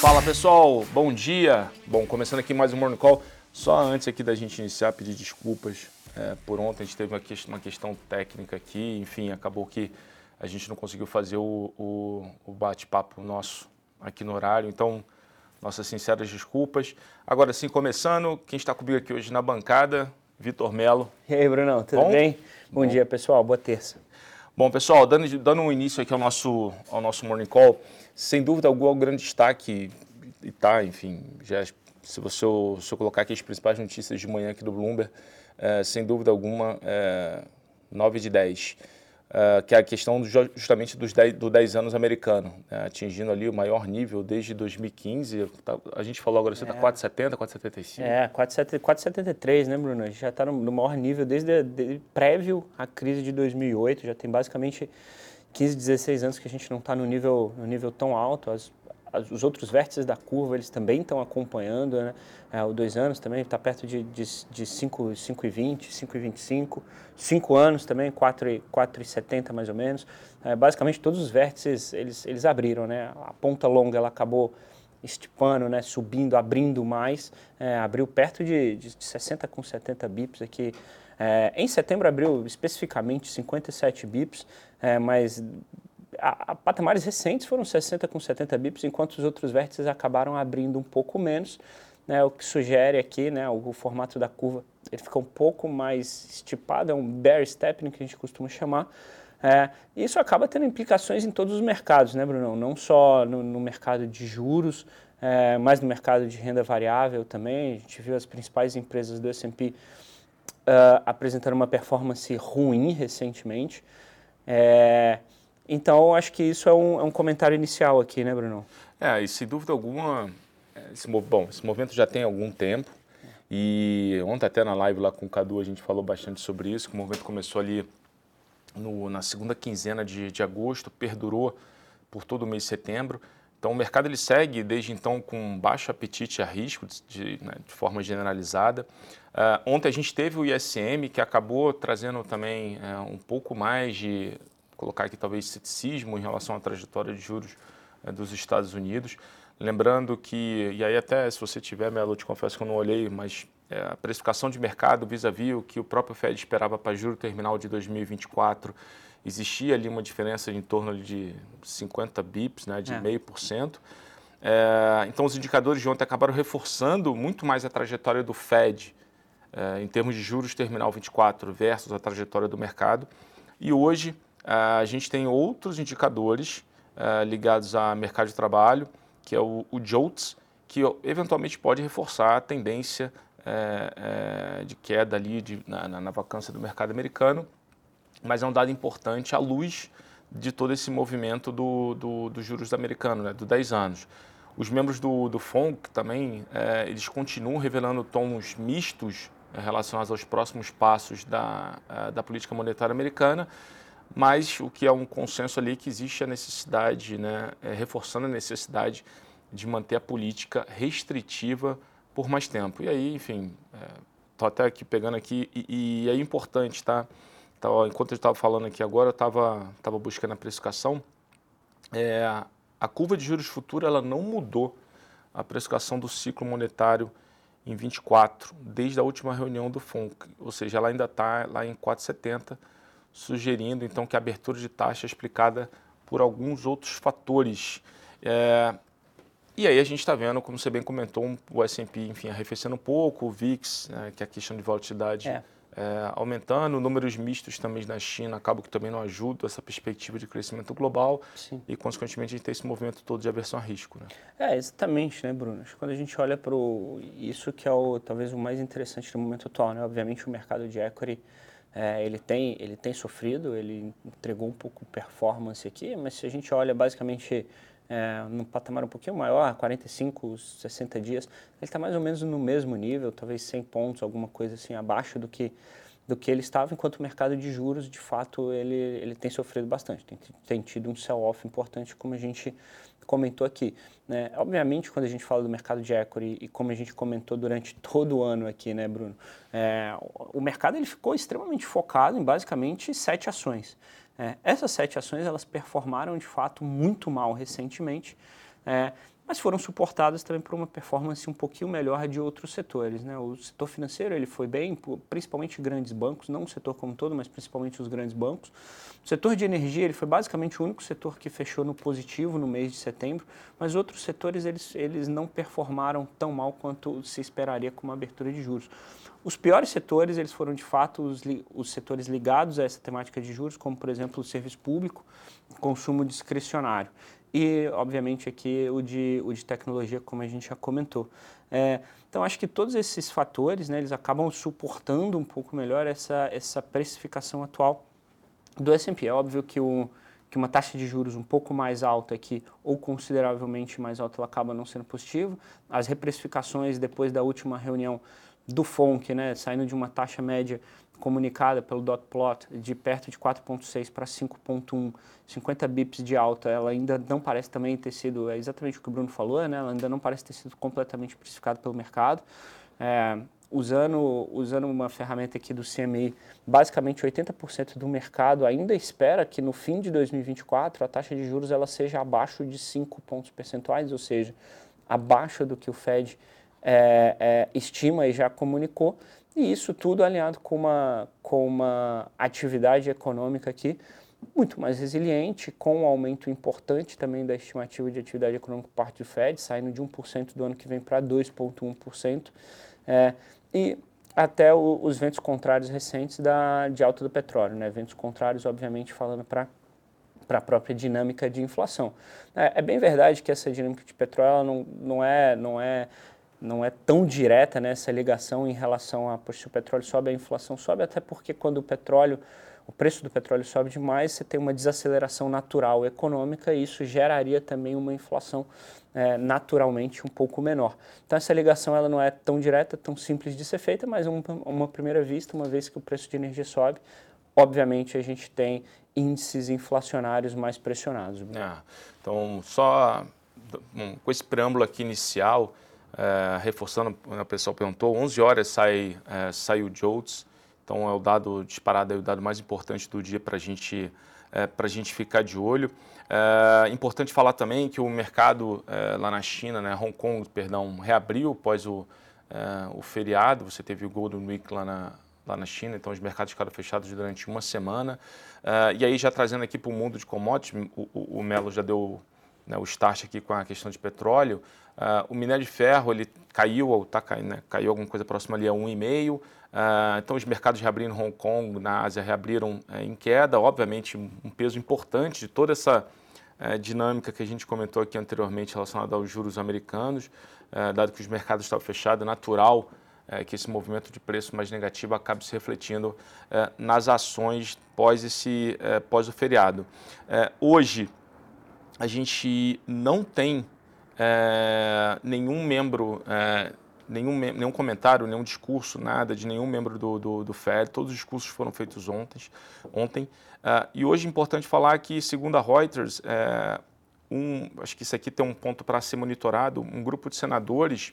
Fala pessoal, bom dia. Bom, começando aqui mais um Morning Call. Só antes aqui da gente iniciar, pedir desculpas é, por ontem. A gente teve uma, que uma, questão técnica aqui, enfim, acabou que a gente não conseguiu fazer o, o, o bate-papo nosso aqui no horário. Então, nossas sinceras desculpas. Agora sim, começando, quem está comigo aqui hoje na bancada, Vitor Melo. E aí, Brunão, tudo Bom? bem? Bom, Bom. dia, pessoal. Boa terça. Bom, pessoal, dando, dando um início aqui ao nosso, ao nosso Morning Call, sem dúvida alguma, o grande destaque, e tá, enfim, já, se, você, se eu colocar aqui as principais notícias de manhã aqui do Bloomberg, é, sem dúvida alguma, é, 9 de 10, é, que é a questão do, justamente dos 10, do 10 anos americano, né, atingindo ali o maior nível desde 2015, tá, a gente falou agora, você está é. 4,70, 4,75? É, 4,73, né, Bruno? A gente já está no, no, maior nível desde, desde prévio à crise de 2008, já tem basicamente 15, 16 anos que a gente não está no nível, no nível tão alto, as, os outros vértices da curva eles também estão acompanhando, né? É, o dois anos também está perto de, de, de 5,20, 5,25, 5 anos também, 4,70 mais ou menos. É, basicamente todos os vértices eles, eles abriram, né? A ponta longa ela acabou estipando, né, subindo, abrindo mais, é, abriu perto de, de 60 com 70 bips aqui. É, em setembro abriu especificamente 57 bips, é, mas a, a, patamares recentes foram 60 com 70 bips, enquanto os outros vértices acabaram abrindo um pouco menos, né, o que sugere aqui né, o, o, formato da curva ele fica um pouco mais estipado, é um bear stepping que a gente costuma chamar. É, isso acaba tendo implicações em todos os mercados, né, Bruno? Não só no, no mercado de juros, é, mas no mercado de renda variável também. A gente viu as principais empresas do S&P uh, apresentando uma performance ruim recentemente. É, então, acho que isso é um, é um, comentário inicial aqui, né, Bruno? É, e sem dúvida alguma, esse, bom, esse movimento já tem algum tempo. E ontem até na live lá com o Cadu a gente falou bastante sobre isso, que o movimento começou ali no, na segunda quinzena de, de agosto, perdurou por todo o mês de setembro. Então o mercado ele segue desde então com baixo apetite a risco de, né, de forma generalizada. Uh, ontem a gente teve o ISM que acabou trazendo também uh, um pouco mais de colocar aqui talvez ceticismo em relação à trajetória de juros uh, dos Estados Unidos. Lembrando que, e aí até se você tiver, Melo, te confesso que eu não olhei, mas é, a precificação de mercado vis-à-vis o que o próprio Fed esperava para juro terminal de 2024, existia ali uma diferença em torno de 50 bips, né, de é. meio por cento. É, então os indicadores de ontem acabaram reforçando muito mais a trajetória do Fed é, em termos de juros terminal 24 versus a trajetória do mercado. E hoje a gente tem outros indicadores é, ligados a mercado de trabalho, que é o, o JOLTS, que eventualmente pode reforçar a tendência é, é, de queda ali de, na, na, vacância do mercado americano, mas é um dado importante à luz de todo esse movimento do, do, dos juros americanos, né, do 10 anos. Os membros do, do FONC também, é, eles continuam revelando tons mistos relacionados aos próximos passos da, da política monetária americana, mas o que é um consenso ali é que existe a necessidade, né, é, reforçando a necessidade de manter a política restritiva por mais tempo. E aí, enfim, estou é, até aqui pegando aqui, e, e é importante, tá? Então, enquanto eu estava falando aqui agora, eu estava tava buscando a precificação. É, a curva de juros futura ela não mudou a precificação do ciclo monetário em 24, desde a última reunião do FONC, ou seja, ela ainda está lá em 4,70, sugerindo então que a abertura de taxa é explicada por alguns outros fatores. É, e aí a gente está vendo, como você bem comentou, o S&P, enfim, arrefecendo um pouco, o VIX, né, que é a questão de volatilidade é. É, aumentando, números mistos também na China acabam que também não ajudam essa perspectiva de crescimento global Sim. e, consequentemente, a gente tem esse movimento todo de aversão a risco. Né? É, exatamente, né, Bruno? Quando a gente olha para isso que é o, talvez o mais interessante no momento atual, né? Obviamente o mercado de equity é, ele, tem, ele tem sofrido, ele entregou um pouco performance aqui, mas se a gente olha basicamente é, num patamar um pouquinho maior, 45, 60 dias, ele está mais ou menos no mesmo nível, talvez 100 pontos, alguma coisa assim, abaixo do que, do que ele estava, enquanto o mercado de juros, de fato, ele, ele tem sofrido bastante, tem, tem tido um sell-off importante, como a gente comentou aqui. Né? Obviamente, quando a gente fala do mercado de equity e como a gente comentou durante todo o ano aqui, né, Bruno, é, o mercado ele ficou extremamente focado em basicamente sete ações. É, essas sete ações elas performaram de fato muito mal recentemente. É, mas foram suportadas também por uma performance um pouquinho melhor de outros setores. Né? O setor financeiro ele foi bem, principalmente grandes bancos, não o setor como todo, mas principalmente os grandes bancos. O setor de energia ele foi basicamente o único setor que fechou no positivo no mês de setembro, mas outros setores eles, eles não performaram tão mal quanto se esperaria com uma abertura de juros. Os piores setores eles foram de fato os, os setores ligados a essa temática de juros, como por exemplo o serviço público, consumo discricionário e, obviamente, aqui o de, o de tecnologia, como a gente já comentou. É, então, acho que todos esses fatores, né, eles acabam suportando um pouco melhor essa, essa precificação atual do S&P. É óbvio que, o, que uma taxa de juros um pouco mais alta aqui, ou consideravelmente mais alta, ela acaba não sendo positiva. As reprecificações depois da última reunião do FONC, né, saindo de uma taxa média comunicada pelo dot plot de perto de 4.6 para 5.1, 50 bips de alta, ela ainda não parece também ter sido, é exatamente o que o Bruno falou, né? ela ainda não parece ter sido completamente precificada pelo mercado. É, usando, usando uma ferramenta aqui do CMI, basicamente 80% do mercado ainda espera que no fim de 2024 a taxa de juros ela seja abaixo de 5 pontos percentuais, ou seja, abaixo do que o Fed é, é, estima e já comunicou. E isso tudo alinhado com uma, com uma atividade econômica aqui muito mais resiliente, com um aumento importante também da estimativa de atividade econômica por parte do Fed, saindo de 1% do ano que vem para 2,1%. É, e até o, os ventos contrários recentes da, de alta do petróleo, né? ventos contrários, obviamente, falando para para a própria dinâmica de inflação. É, é, bem verdade que essa dinâmica de petróleo não, não, é, não é não é tão direta né, essa ligação em relação a se o petróleo sobe, a inflação sobe, até porque quando o petróleo, o preço do petróleo sobe demais, você tem uma desaceleração natural econômica e isso geraria também uma inflação é, naturalmente um pouco menor. Então essa ligação ela não é tão direta, tão simples de ser feita, mas uma, uma primeira vista, uma vez que o preço de energia sobe, obviamente a gente tem índices inflacionários mais pressionados. É, então só com esse preâmbulo aqui inicial, é, reforçando, o pessoal perguntou, 11 horas sai, é, sai o JOLTS, então é o dado disparado, é o dado mais importante do dia para a gente, é, gente ficar de olho. É importante falar também que o mercado é, lá na China, né, Hong Kong, perdão, reabriu após o, é, o feriado, você teve o Golden Week lá na, lá na China, então os mercados ficaram fechados durante uma semana. É, e aí já trazendo aqui para o mundo de commodities, o, o, o Melo já deu né, o start aqui com a questão de petróleo, uh, o minério de ferro ele caiu, ou tá caindo, né, caiu alguma coisa próxima ali a 1,5. Uh, ah, então os mercados reabriram em Hong Kong, na Ásia reabriram uh, em queda, obviamente um peso importante de toda essa uh, dinâmica que a gente comentou aqui anteriormente relacionada aos juros americanos, dado que os mercados estavam fechados, é natural que esse movimento de preço mais negativo acabe se refletindo nas ações pós esse pós o feriado. hoje a gente não tem é, nenhum membro, é, nenhum, nenhum comentário, nenhum discurso, nada de nenhum membro do, do, do FED. Todos os discursos foram feitos ontem. ontem. É, e hoje é importante falar que, segundo a Reuters, é, um, acho que isso aqui tem um ponto para ser monitorado, um grupo de senadores,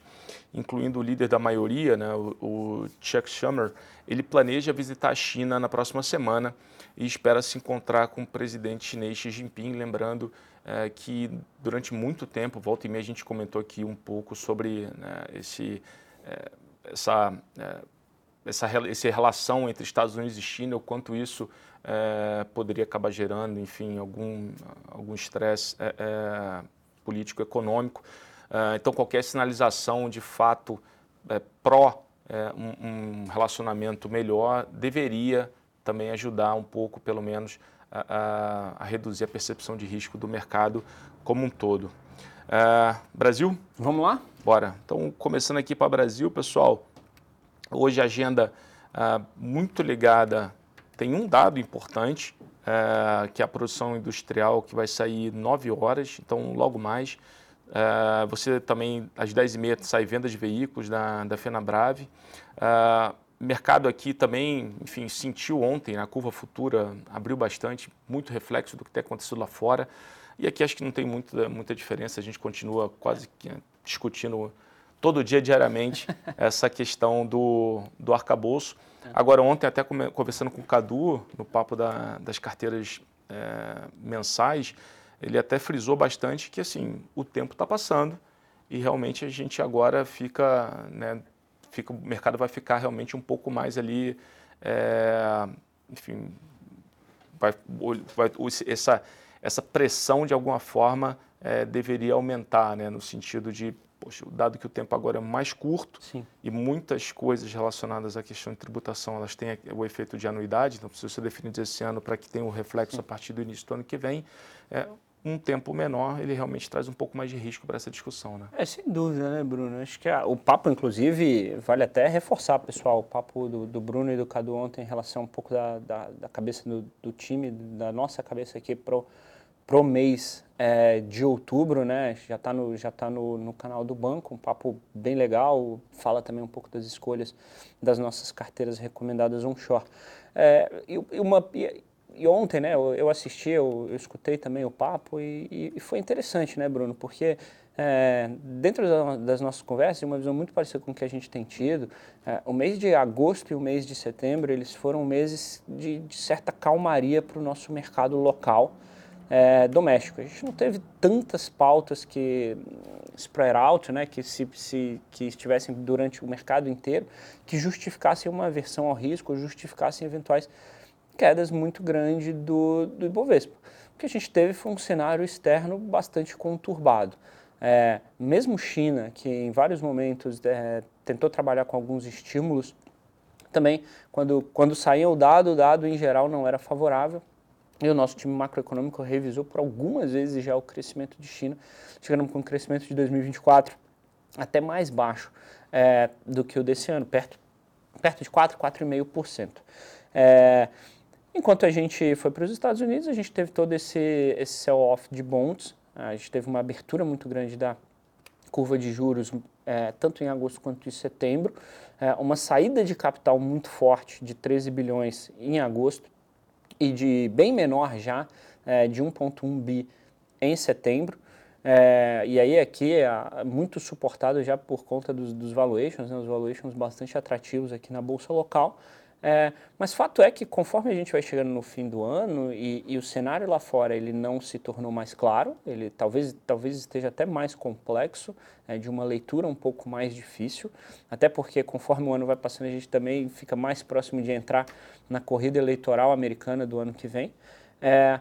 incluindo o líder da maioria, né, o, o Chuck Schumer, ele planeja visitar a China na próxima semana e espera se encontrar com o presidente chinês Xi Jinping, lembrando é, que durante muito tempo, volta e meia, a gente comentou aqui um pouco sobre né, esse, é, essa, é, essa, essa relação entre Estados Unidos e China, o quanto isso é, poderia acabar gerando, enfim, algum algum estresse é, é, político econômico. então, qualquer sinalização de fato pró um, um relacionamento melhor deveria também ajudar um pouco, pelo menos, a, a, reduzir a percepção de risco do mercado como um todo. Uh, Brasil? Vamos lá? Bora. Então, começando aqui para Brasil, pessoal, hoje a agenda uh, muito ligada, tem um dado importante, uh, que é a produção industrial, que vai sair 9 horas, então logo mais. você também, às 10h30, sai venda de veículos da, da FenaBrave. Uh, mercado aqui também, enfim, sentiu ontem, a curva futura abriu bastante, muito reflexo do que tem acontecido lá fora. E aqui acho que não tem muita, muita diferença, a gente continua quase que discutindo todo dia, diariamente, essa questão do, do arcabouço. É. Agora, ontem, até conversando com o Cadu, no papo da, das carteiras é, mensais, ele até frisou bastante que assim o tempo está passando e realmente a gente agora fica, né, fica, o mercado vai ficar realmente um pouco mais ali, é, enfim, vai, vai, essa, essa pressão de alguma forma é, deveria aumentar, né, no sentido de poxa, dado que o tempo agora é mais curto Sim. e muitas coisas relacionadas à questão de tributação, elas têm o efeito de anuidade, então precisa ser definido esse ano para que tenha o um reflexo Sim. a partir do início do ano que vem, é, um tempo menor, ele realmente traz um pouco mais de risco para essa discussão, né? É, sem dúvida, né, Bruno? Acho que a, o papo, inclusive, vale até reforçar, pessoal, o papo do, do Bruno e do Cadu ontem em relação um pouco da, da, da cabeça do, do, time, da nossa cabeça aqui pro, pro mês é, de outubro, né? Já está no, já tá no, no canal do banco, um papo bem legal, fala também um pouco das escolhas das nossas carteiras recomendadas onshore. É, e, e, uma, e, e, ontem, né, eu, assisti, eu, eu, escutei também o papo e, e, foi interessante, né, Bruno? Porque é, dentro das nossas conversas, uma visão muito parecida com o que a gente tem tido, é, o mês de agosto e o mês de setembro, eles foram meses de, de certa calmaria para o nosso mercado local, é, doméstico. A gente não teve tantas pautas que spread out, né, que, se, se, que estivessem durante o mercado inteiro, que justificassem uma aversão ao risco, justificassem eventuais quedas muito grandes do, do Ibovespa. O que a gente teve foi um cenário externo bastante conturbado. É, mesmo China, que em vários momentos é, tentou trabalhar com alguns estímulos, também quando, quando saía o dado, o dado em geral não era favorável, e o nosso time macroeconômico revisou por algumas vezes já o crescimento de China, chegando com um crescimento de 2024 até mais baixo é, do que o desse ano, perto, perto de 4, 4,5%. É, enquanto a gente foi para os Estados Unidos, a gente teve todo esse, esse sell-off de bonds, a gente teve uma abertura muito grande da curva de juros, é, tanto em agosto quanto em setembro, é, uma saída de capital muito forte de 13 bilhões em agosto, e de bem menor já, é, de 1,1 bi em setembro. É, e aí aqui é muito suportado já por conta dos, dos valuations, né, os valuations bastante atrativos aqui na bolsa local. É, mas fato é que conforme a gente vai chegando no fim do ano e, e, o cenário lá fora ele não se tornou mais claro, ele talvez, talvez esteja até mais complexo, é, de uma leitura um pouco mais difícil, até porque conforme o ano vai passando a gente também fica mais próximo de entrar na corrida eleitoral americana do ano que vem. É,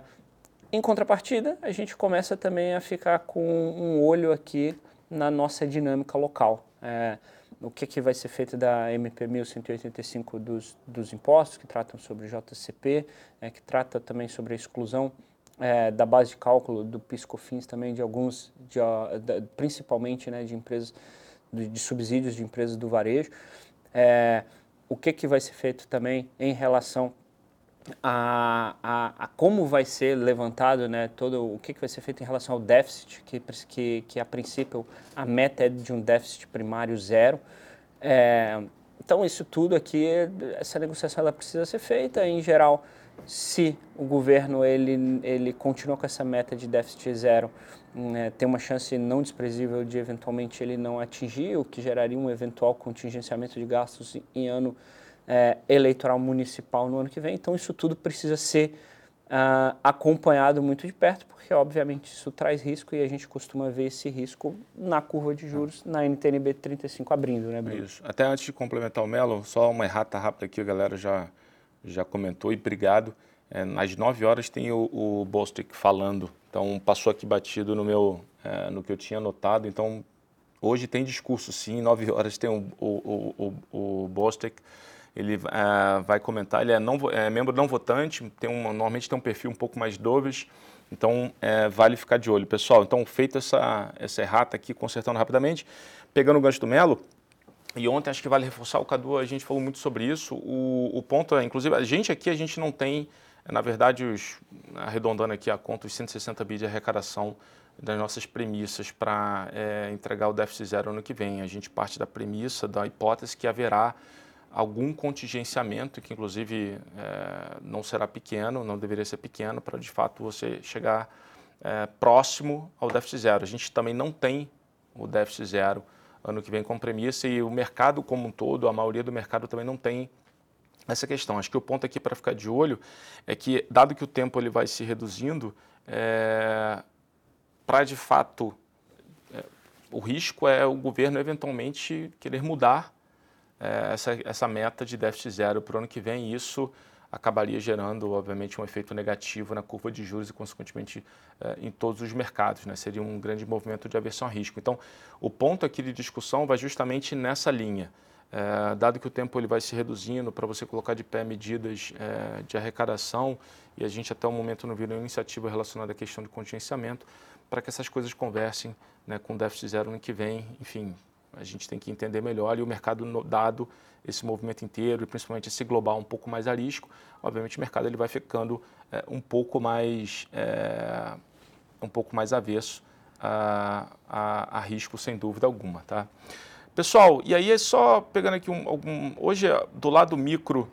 em contrapartida, a gente começa também a ficar com um olho aqui na nossa dinâmica local. É, o que, que vai ser feito da MP 1185 dos, dos impostos, que tratam sobre JCP, é, que trata também sobre a exclusão é, da base de cálculo do PiscoFins também de alguns, de, de, principalmente né, de empresas, de, de, subsídios de empresas do varejo. É, o que, que vai ser feito também em relação a, a, a, como vai ser levantado, né, todo o que, que vai ser feito em relação ao déficit, que, que, que a princípio a meta é de um déficit primário zero. É, então isso tudo aqui, essa negociação ela precisa ser feita. Em geral, se o governo ele, ele continua com essa meta de déficit zero, né, tem uma chance não desprezível de eventualmente ele não atingir, o que geraria um eventual contingenciamento de gastos em ano é, eleitoral municipal no ano que vem. Então, isso tudo precisa ser uh, acompanhado muito de perto, porque, obviamente, isso traz risco e a gente costuma ver esse risco na curva de juros, na NTNB 35 abrindo, né, Bruno? Isso. Até antes de complementar o Melo, só uma errata rápida aqui, a galera já, já comentou e obrigado. É, às 9 horas tem o, o Bostic falando, então passou aqui batido no meu, é, no que eu tinha anotado, então hoje tem discurso sim, 9 horas tem o, o, o, o, Bostic ele uh, vai comentar, ele é, não, é membro não votante, tem um, normalmente tem um perfil um pouco mais dovish, então é, vale ficar de olho. Pessoal, então feito essa, essa errata aqui, consertando rapidamente, pegando o gancho do Melo, e ontem acho que vale reforçar, o Cadu, a gente falou muito sobre isso, o, o ponto é, inclusive, a gente aqui, a gente não tem, na verdade, os, arredondando aqui a conta, os 160 bi de arrecadação das nossas premissas para é, entregar o déficit zero ano que vem. A gente parte da premissa, da hipótese que haverá algum contingenciamento, que inclusive é, não será pequeno, não deveria ser pequeno, para de fato você chegar é, próximo ao déficit zero. A gente também não tem o déficit zero ano que vem com premissa e o mercado como um todo, a maioria do mercado também não tem essa questão. Acho que o ponto aqui para ficar de olho é que, dado que o tempo ele vai se reduzindo, é, para de fato é, o risco é o governo eventualmente querer mudar essa, essa meta de déficit zero para o ano que vem. Isso acabaria gerando, obviamente, um efeito negativo na curva de juros e, consequentemente, é, em todos os mercados. Né? Seria um grande movimento de aversão a risco. Então, o ponto aqui de discussão vai justamente nessa linha. É, dado que o tempo ele vai se reduzindo para você colocar de pé medidas é, de arrecadação, e a gente até o momento não viu nenhuma iniciativa relacionada à questão de contingenciamento, para que essas coisas conversem né, com déficit zero no que vem. Enfim, a gente tem que entender melhor e o mercado, dado esse movimento inteiro e principalmente esse global um pouco mais a risco, obviamente o mercado ele vai ficando é, um pouco mais é, um pouco mais avesso a, a, a risco sem dúvida alguma, tá? Pessoal, e aí é só pegando aqui um, algum. Hoje, do lado micro,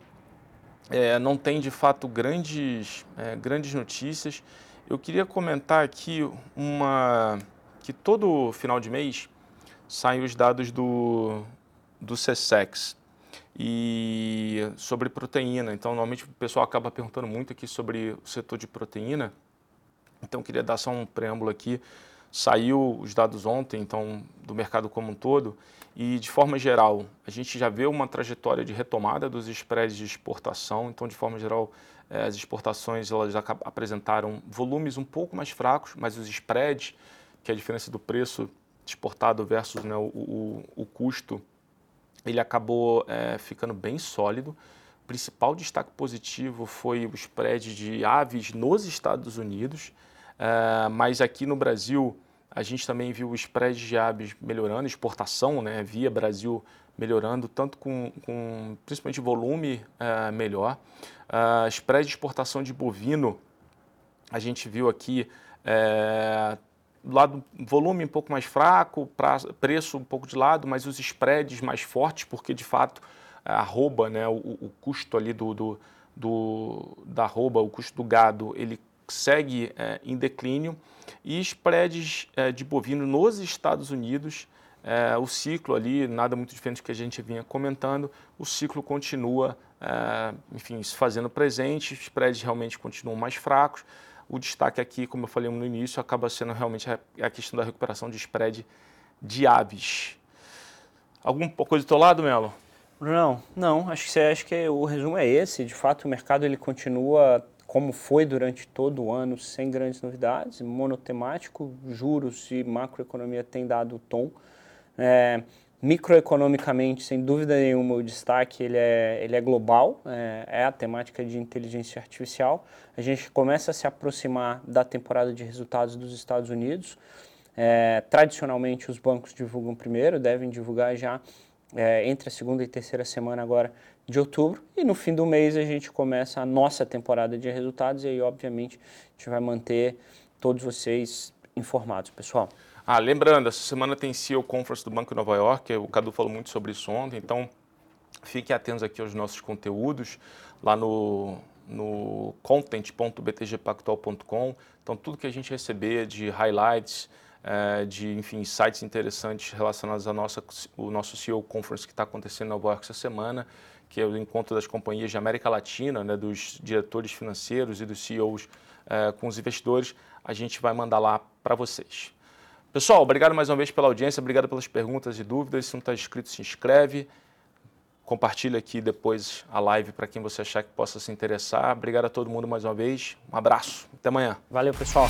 é, não tem de fato grandes, grandes notícias. Eu queria comentar aqui uma. que todo final de mês saem os dados do, do CSEX e sobre proteína. Então, normalmente o pessoal acaba perguntando muito aqui sobre o setor de proteína. Então, queria dar só um preâmbulo aqui. Saiu os dados ontem, então, do mercado como um todo, e de forma geral, a gente já vê uma trajetória de retomada dos spreads de exportação. Então, de forma geral, eh, as exportações elas apresentaram volumes um pouco mais fracos, mas os spreads, que é a diferença do preço exportado versus né, o, o, o, custo, ele acabou é, ficando bem sólido. O principal destaque positivo foi o spread de aves nos Estados Unidos, é, mas aqui no Brasil a gente também viu o spread de aves melhorando, exportação né, via Brasil melhorando, tanto com, com principalmente volume é, melhor. Uh, spread de exportação de bovino, a gente viu aqui é, lado volume um pouco mais fraco, pra, preço um pouco de lado, mas os spreads mais fortes, porque de fato a arroba, né, o, o custo ali do, do, do, da arroba, o custo do gado, ele segue é, em declínio. E spreads é, de bovino nos Estados Unidos, é, o ciclo ali, nada muito diferente do que a gente vinha comentando, o ciclo continua, é, enfim, se fazendo presente, spreads realmente continuam mais fracos, o destaque aqui, como eu falei no início, acaba sendo realmente a questão da recuperação de spread de aves. Alguma coisa do teu lado, Melo? Não, não. Acho que, acho que o resumo é esse. De fato, o mercado ele continua como foi durante todo o ano, sem grandes novidades, monotemático, juros e macroeconomia têm dado o tom. É, Microeconomicamente, sem dúvida nenhuma, o destaque ele é, ele é global, é, é, a temática de inteligência artificial. A gente começa a se aproximar da temporada de resultados dos Estados Unidos. É, tradicionalmente, os bancos divulgam primeiro, devem divulgar já é, entre a segunda e terceira semana agora de outubro. E no fim do mês a gente começa a nossa temporada de resultados e aí, obviamente, a gente vai manter todos vocês informados, pessoal. Ah, lembrando, essa semana tem CEO Conference do Banco de Nova York, o Cadu falou muito sobre isso ontem, então fiquem atentos aqui aos nossos conteúdos lá no, no content.btgpactual.com. Então, tudo que a gente receber de highlights, é, de enfim, sites interessantes relacionados ao nosso, o nosso CEO Conference que está acontecendo em Nova York essa semana, que é o encontro das companhias de América Latina, né, dos diretores financeiros e dos CEOs é, com os investidores, a gente vai mandar lá para vocês. Pessoal, obrigado mais uma vez pela audiência, obrigado pelas perguntas e dúvidas. Se não está inscrito, se inscreve. Compartilha aqui depois a live para quem você achar que possa se interessar. Obrigado a todo mundo mais uma vez. Um abraço. Até amanhã. Valeu, pessoal.